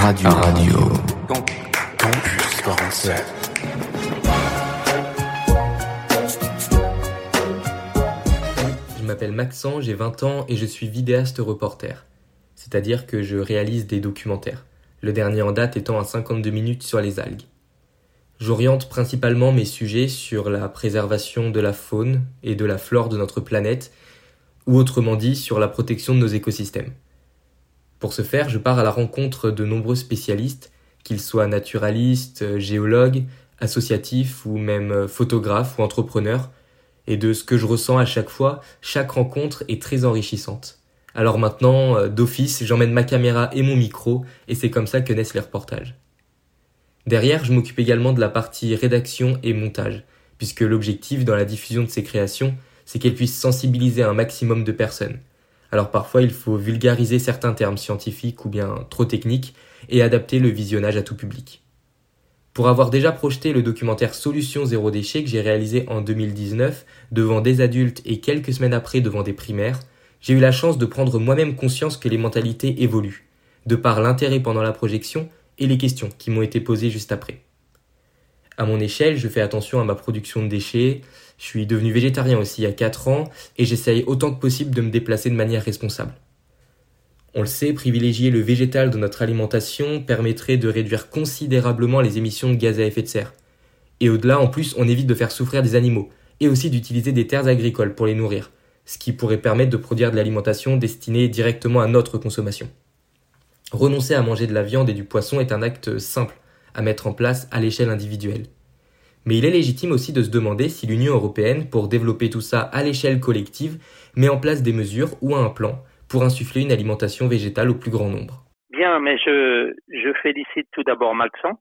Radio. Radio. Campus 47. Je m'appelle Maxence, j'ai 20 ans et je suis vidéaste reporter. C'est-à-dire que je réalise des documentaires. Le dernier en date étant à 52 minutes sur les algues. J'oriente principalement mes sujets sur la préservation de la faune et de la flore de notre planète, ou autrement dit sur la protection de nos écosystèmes. Pour ce faire, je pars à la rencontre de nombreux spécialistes, qu'ils soient naturalistes, géologues, associatifs ou même photographes ou entrepreneurs, et de ce que je ressens à chaque fois, chaque rencontre est très enrichissante. Alors maintenant, d'office, j'emmène ma caméra et mon micro, et c'est comme ça que naissent les reportages. Derrière, je m'occupe également de la partie rédaction et montage, puisque l'objectif dans la diffusion de ces créations, c'est qu'elles puissent sensibiliser un maximum de personnes. Alors parfois, il faut vulgariser certains termes scientifiques ou bien trop techniques et adapter le visionnage à tout public. Pour avoir déjà projeté le documentaire Solution zéro déchet que j'ai réalisé en 2019 devant des adultes et quelques semaines après devant des primaires, j'ai eu la chance de prendre moi-même conscience que les mentalités évoluent, de par l'intérêt pendant la projection et les questions qui m'ont été posées juste après. À mon échelle, je fais attention à ma production de déchets, je suis devenu végétarien aussi il y a 4 ans et j'essaye autant que possible de me déplacer de manière responsable. On le sait, privilégier le végétal dans notre alimentation permettrait de réduire considérablement les émissions de gaz à effet de serre. Et au-delà, en plus, on évite de faire souffrir des animaux et aussi d'utiliser des terres agricoles pour les nourrir, ce qui pourrait permettre de produire de l'alimentation destinée directement à notre consommation. Renoncer à manger de la viande et du poisson est un acte simple à mettre en place à l'échelle individuelle. Mais il est légitime aussi de se demander si l'Union européenne, pour développer tout ça à l'échelle collective, met en place des mesures ou un plan pour insuffler une alimentation végétale au plus grand nombre. Bien, mais je, je félicite tout d'abord Maxent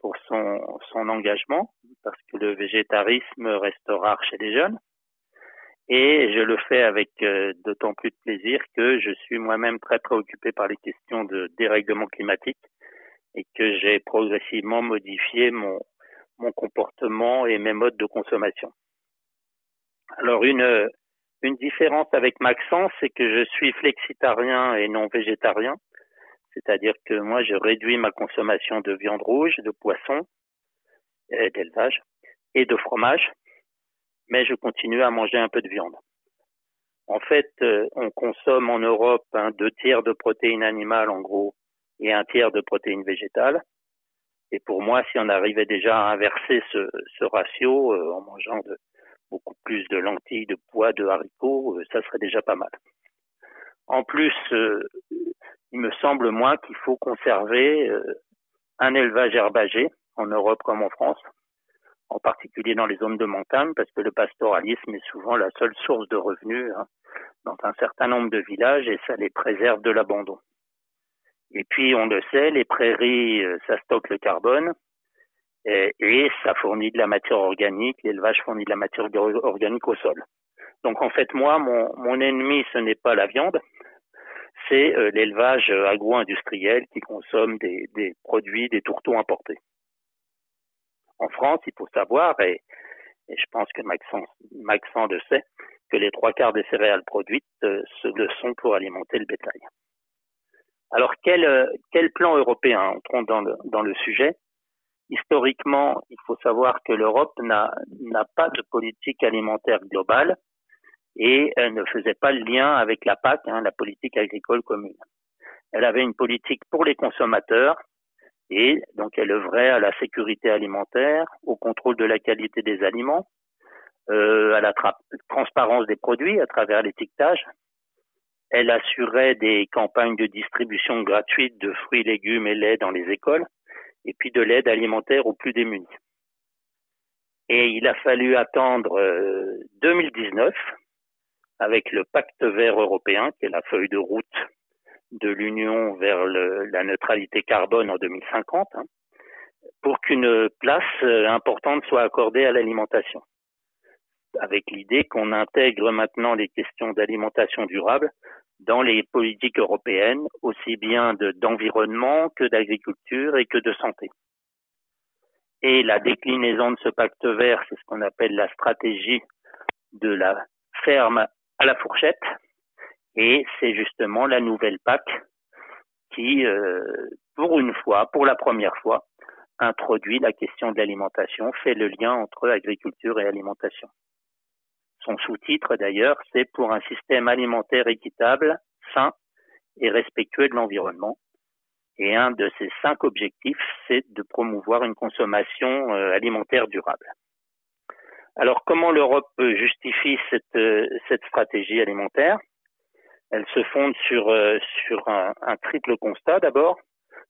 pour son, son engagement, parce que le végétarisme reste rare chez les jeunes. Et je le fais avec euh, d'autant plus de plaisir que je suis moi-même très préoccupé par les questions de dérèglement climatique et que j'ai progressivement modifié mon, mon comportement et mes modes de consommation. Alors une, une différence avec Maxence, c'est que je suis flexitarien et non végétarien, c'est-à-dire que moi je réduis ma consommation de viande rouge, de poisson, d'élevage et de fromage mais je continue à manger un peu de viande. En fait, euh, on consomme en Europe un deux tiers de protéines animales en gros et un tiers de protéines végétales. Et pour moi, si on arrivait déjà à inverser ce, ce ratio euh, en mangeant de, beaucoup plus de lentilles, de pois, de haricots, euh, ça serait déjà pas mal. En plus, il me semble moi qu'il faut conserver un élevage herbagé en Europe comme en France en particulier dans les zones de montagne, parce que le pastoralisme est souvent la seule source de revenus hein, dans un certain nombre de villages et ça les préserve de l'abandon. Et puis, on le sait, les prairies, euh, ça stocke le carbone et, ça fournit de la matière organique, l'élevage fournit de la matière organique au sol. Donc, en fait, moi, mon, ennemi, ce n'est pas la viande, c'est euh, l'élevage agro-industriel qui consomme des, produits, des tourteaux importés en France, il faut savoir, et, je pense que Maxence, le sait, que les trois quarts des céréales produites euh, le sont pour alimenter le bétail. Alors quel, euh, quel plan européen Entrons dans le, dans le sujet. Historiquement, il faut savoir que l'Europe n'a pas de politique alimentaire globale et elle ne faisait pas le lien avec la PAC, hein, la politique agricole commune. Elle avait une politique pour les consommateurs et donc elle œuvrait à la sécurité alimentaire, au contrôle de la qualité des aliments, euh, à la transparence des produits à travers l'étiquetage. Elle assurait des campagnes de distribution gratuite de fruits, légumes et lait dans les écoles, et puis de l'aide alimentaire aux plus démunis. Et il a fallu attendre 2019 euh, avec le pacte vert européen, qui est la feuille de route de l'Union vers la neutralité carbone en 2050, hein, pour qu'une place euh, importante soit accordée à l'alimentation. Avec l'idée qu'on intègre maintenant les questions d'alimentation durable dans les politiques européennes, aussi bien d'environnement que d'agriculture et que de santé. Et la déclinaison de ce pacte vert, c'est ce qu'on appelle la stratégie de la ferme à la fourchette, et c'est justement la nouvelle PAC qui, pour une fois, pour la première fois, introduit la question de l'alimentation, fait le lien entre agriculture et alimentation. Son sous-titre d'ailleurs, c'est pour un système alimentaire équitable, sain et respectueux de l'environnement. Et un de ces cinq objectifs, c'est de promouvoir une consommation euh, alimentaire durable. Alors comment l'Europe justifie cette, euh, cette stratégie alimentaire? Elle se fonde sur, euh, sur un, un triple constat d'abord.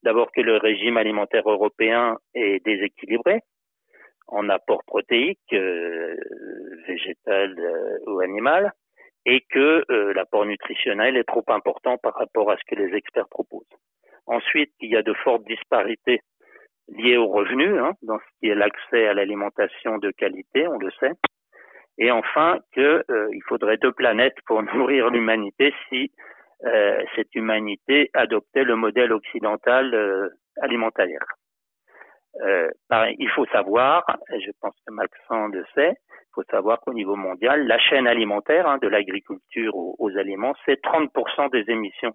D'abord que le régime alimentaire européen est déséquilibré, en apport protéique, euh, végétal euh, ou animal, et que euh, l'apport nutritionnel est trop important par rapport à ce que les experts proposent. Ensuite, il y a de fortes disparités liées aux revenus, hein, dans ce qui est l'accès à l'alimentation de qualité, on le sait. Et enfin, qu'il il faudrait deux planètes pour nourrir l'humanité si cette humanité adoptait le modèle occidental alimentaire. Euh, il faut savoir, je pense que Maxent le sait, il faut savoir qu'au niveau mondial, la chaîne alimentaire, hein, de l'agriculture aux, aliments, c'est 30% des émissions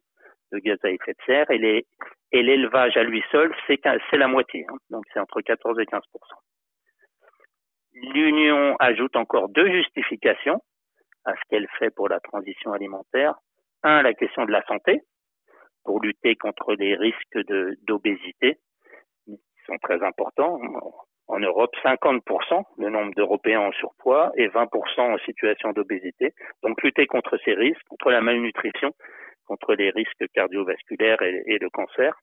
de gaz à effet de serre et, l'élevage à lui seul, c'est, c'est la moitié, hein, donc c'est entre 14 et 15%. L'Union ajoute encore deux justifications à ce qu'elle fait pour la transition alimentaire. Un, la question de la santé, pour lutter contre les risques d'obésité sont très importants. En Europe, 50% le nombre d'Européens en surpoids et 20% en situation d'obésité. Donc lutter contre ces risques, contre la malnutrition, contre les risques cardiovasculaires et, de cancer.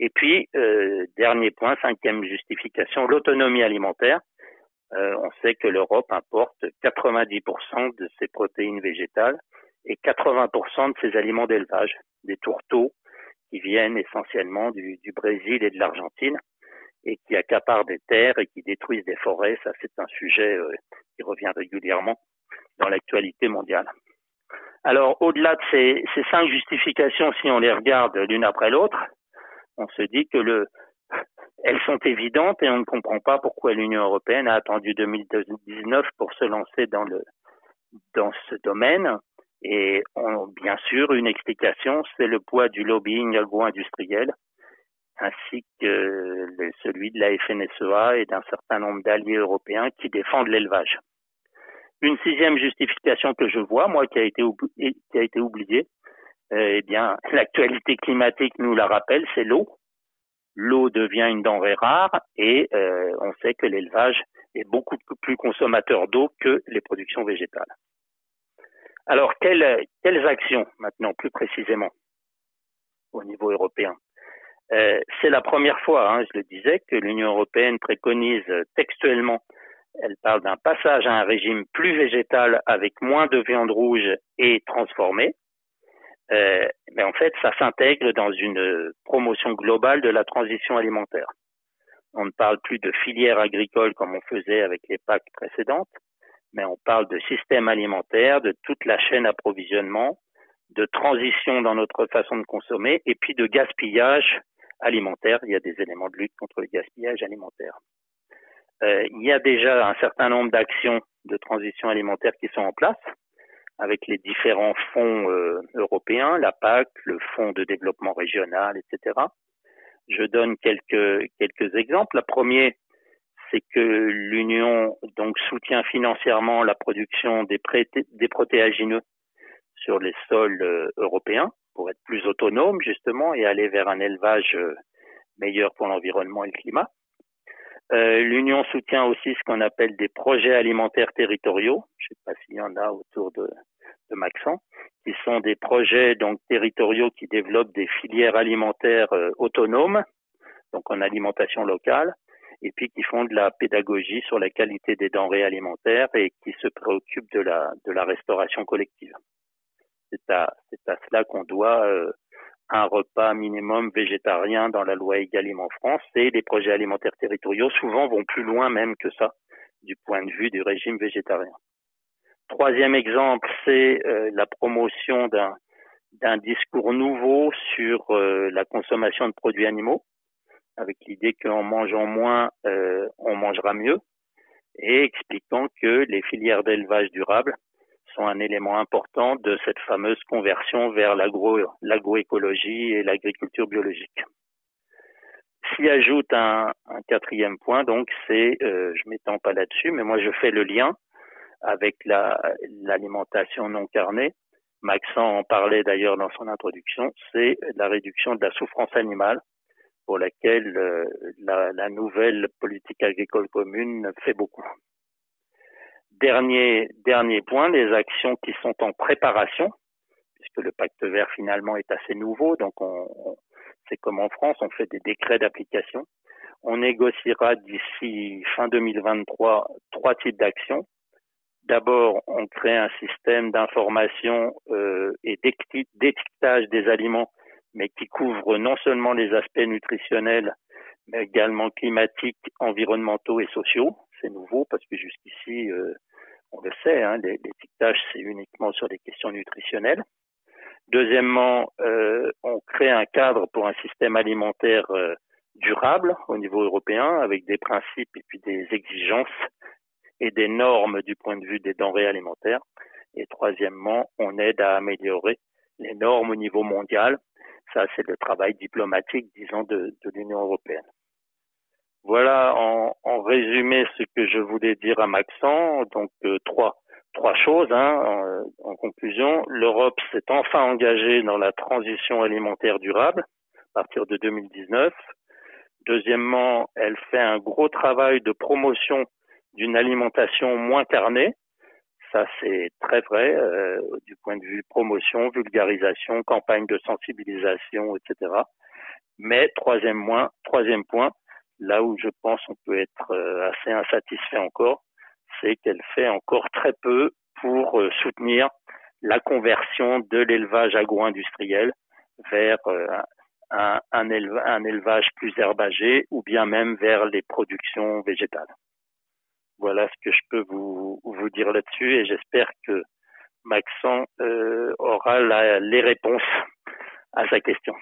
Et puis, euh, dernier point, cinquième justification, l'autonomie alimentaire. Euh, on sait que l'Europe importe 90% de ses protéines végétales et 80% de ses aliments d'élevage, des tourteaux qui viennent essentiellement du Brésil et de l'Argentine et qui accaparent des terres et qui détruisent des forêts. Ça, c'est un sujet euh, qui revient régulièrement dans l'actualité mondiale. Alors, au-delà de ces, ces, cinq justifications, si on les regarde l'une après l'autre, on se dit que le, elles sont évidentes et on ne comprend pas pourquoi l'Union européenne a attendu 2019 pour se lancer dans le dans ce domaine. Et on, bien sûr, une explication, c'est le poids du lobbying agro-industriel ainsi que celui de la FNSEA et d'un certain nombre d'alliés européens qui défendent l'élevage. Une sixième justification que je vois, moi, qui a été, qui a été oubliée, euh, eh bien, l'actualité climatique nous la rappelle, c'est l'eau. L'eau devient une denrée rare et euh, on sait que l'élevage est beaucoup plus consommateur d'eau que les productions végétales. Alors, quelles, quelles actions maintenant, plus précisément, au niveau européen? Euh, c'est la première fois, hein, je le disais, que l'Union européenne préconise textuellement, elle parle d'un passage à un régime plus végétal avec moins de viande rouge et transformée. Euh, mais en fait, ça s'intègre dans une promotion globale de la transition alimentaire. On ne parle plus de filière agricole comme on faisait avec les PAC précédentes, mais on parle de système alimentaire, de toute la chaîne d'approvisionnement, de transition dans notre façon de consommer et puis de gaspillage alimentaire. Il y a des éléments de lutte contre le gaspillage alimentaire. Euh, il y a déjà un certain nombre d'actions de transition alimentaire qui sont en place avec les différents fonds euh, européens, la PAC, le Fonds de développement régional, etc. Je donne quelques quelques exemples. Le premier, c'est que l'Union donc soutient financièrement la production des, protéagineux sur les sols euh, européens pour être plus autonome justement et aller vers un élevage euh, meilleur pour l'environnement et le climat. Euh, L'Union soutient aussi ce qu'on appelle des projets alimentaires territoriaux. Je ne sais pas s'il y en a autour de, de Maxent, qui sont des projets donc territoriaux qui développent des filières alimentaires euh, autonomes, donc en alimentation locale, et puis qui font de la pédagogie sur la qualité des denrées alimentaires et qui se préoccupent de la de la restauration collective. C'est à, cela qu'on doit euh, un repas minimum végétarien dans la loi Egalim en France et les projets alimentaires territoriaux souvent vont plus loin même que ça du point de vue du régime végétarien. Troisième exemple, c'est euh, la promotion d'un d'un discours nouveau sur euh, la consommation de produits animaux, avec l'idée qu'en mangeant moins, on mangera mieux, et expliquant que les filières d'élevage durable sont un élément important de cette fameuse conversion vers l'agroécologie et l'agriculture biologique. S'y ajoute un, quatrième point, donc c'est, euh, je m'étends pas là-dessus, mais moi je fais le lien avec l'alimentation non carnée. Maxent en parlait d'ailleurs dans son introduction, c'est la réduction de la souffrance animale pour laquelle euh, la, la, nouvelle politique agricole commune fait beaucoup. Dernier, dernier point, les actions qui sont en préparation, puisque le pacte vert finalement est assez nouveau, donc on, c'est comme en France, on fait des décrets d'application. On négociera d'ici fin 2023 trois types d'actions. D'abord, on crée un système d'information euh, et d'étiquetage des aliments, mais qui couvre non seulement les aspects nutritionnels, mais également climatiques, environnementaux et sociaux. C'est nouveau parce que jusqu'ici, euh, on le sait, hein, l'étiquetage, c'est uniquement sur des questions nutritionnelles. Deuxièmement, euh, on crée un cadre pour un système alimentaire euh, durable au niveau européen avec des principes et puis des exigences et des normes du point de vue des denrées alimentaires. Et troisièmement, on aide à améliorer les normes au niveau mondial. Ça, c'est le travail diplomatique, disons, de, de l'Union européenne. Voilà en, résumé ce que je voulais dire à Maxent. Donc euh, trois choses hein, en, en, conclusion. L'Europe s'est enfin engagée dans la transition alimentaire durable à partir de 2019. Deuxièmement, elle fait un gros travail de promotion d'une alimentation moins carnée. Ça, c'est très vrai euh, du point de vue promotion, vulgarisation, campagne de sensibilisation, etc. Mais troisième, moins, troisième point, là où je pense on peut être euh, assez insatisfait encore, c'est qu'elle fait encore très peu pour euh, soutenir la conversion de l'élevage agro-industriel vers euh, un, élevage plus herbagé ou bien même vers les productions végétales. Voilà ce que je peux vous, dire là-dessus et j'espère que Maxent aura les réponses à sa question.